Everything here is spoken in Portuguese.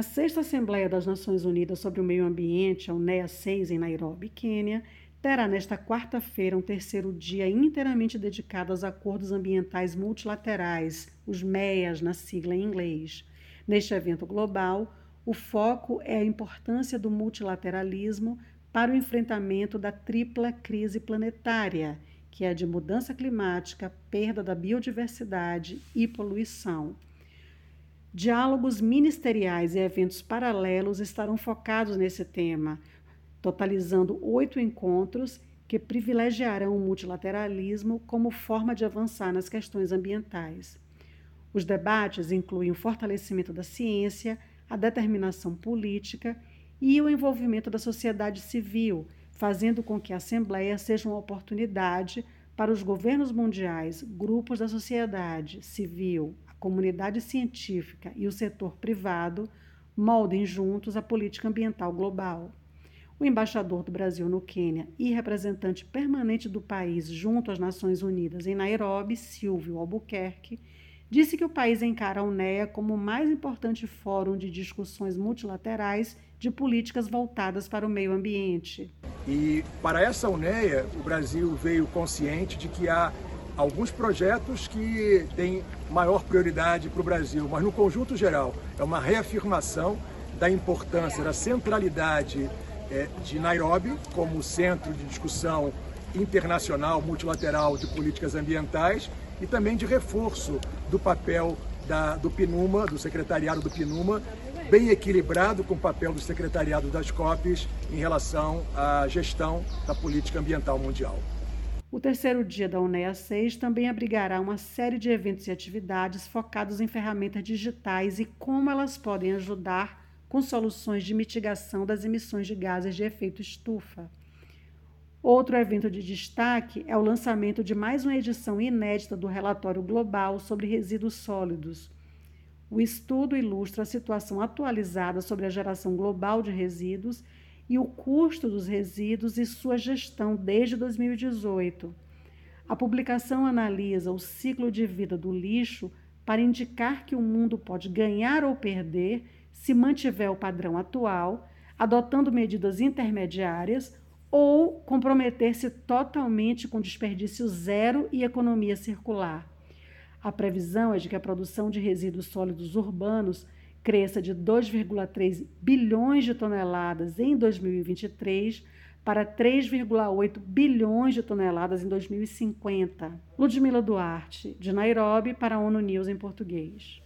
A sexta Assembleia das Nações Unidas sobre o Meio Ambiente, a UNEA 6, em Nairobi, Quênia, terá nesta quarta-feira um terceiro dia inteiramente dedicado aos acordos ambientais multilaterais, os MEAs na sigla em inglês. Neste evento global, o foco é a importância do multilateralismo para o enfrentamento da tripla crise planetária, que é de mudança climática, perda da biodiversidade e poluição. Diálogos ministeriais e eventos paralelos estarão focados nesse tema, totalizando oito encontros que privilegiarão o multilateralismo como forma de avançar nas questões ambientais. Os debates incluem o fortalecimento da ciência, a determinação política e o envolvimento da sociedade civil, fazendo com que a Assembleia seja uma oportunidade para os governos mundiais, grupos da sociedade civil, comunidade científica e o setor privado moldem juntos a política ambiental global. O embaixador do Brasil no Quênia e representante permanente do país junto às Nações Unidas em Nairobi, Silvio Albuquerque, disse que o país encara a UNEA como o mais importante fórum de discussões multilaterais de políticas voltadas para o meio ambiente. E para essa UNEA, o Brasil veio consciente de que há alguns projetos que têm maior prioridade para o Brasil, mas no conjunto geral é uma reafirmação da importância, da centralidade é, de Nairobi como centro de discussão internacional, multilateral de políticas ambientais e também de reforço do papel da, do PNUMA, do secretariado do PNUMA, bem equilibrado com o papel do secretariado das COPs em relação à gestão da política ambiental mundial. O terceiro dia da UNEA 6 também abrigará uma série de eventos e atividades focados em ferramentas digitais e como elas podem ajudar com soluções de mitigação das emissões de gases de efeito estufa. Outro evento de destaque é o lançamento de mais uma edição inédita do relatório global sobre resíduos sólidos. O estudo ilustra a situação atualizada sobre a geração global de resíduos e o custo dos resíduos e sua gestão desde 2018. A publicação analisa o ciclo de vida do lixo para indicar que o mundo pode ganhar ou perder se mantiver o padrão atual, adotando medidas intermediárias ou comprometer-se totalmente com desperdício zero e economia circular. A previsão é de que a produção de resíduos sólidos urbanos cresça de 2,3 bilhões de toneladas em 2023 para 3,8 bilhões de toneladas em 2050. Ludmila Duarte, de Nairobi, para a ONU News em português.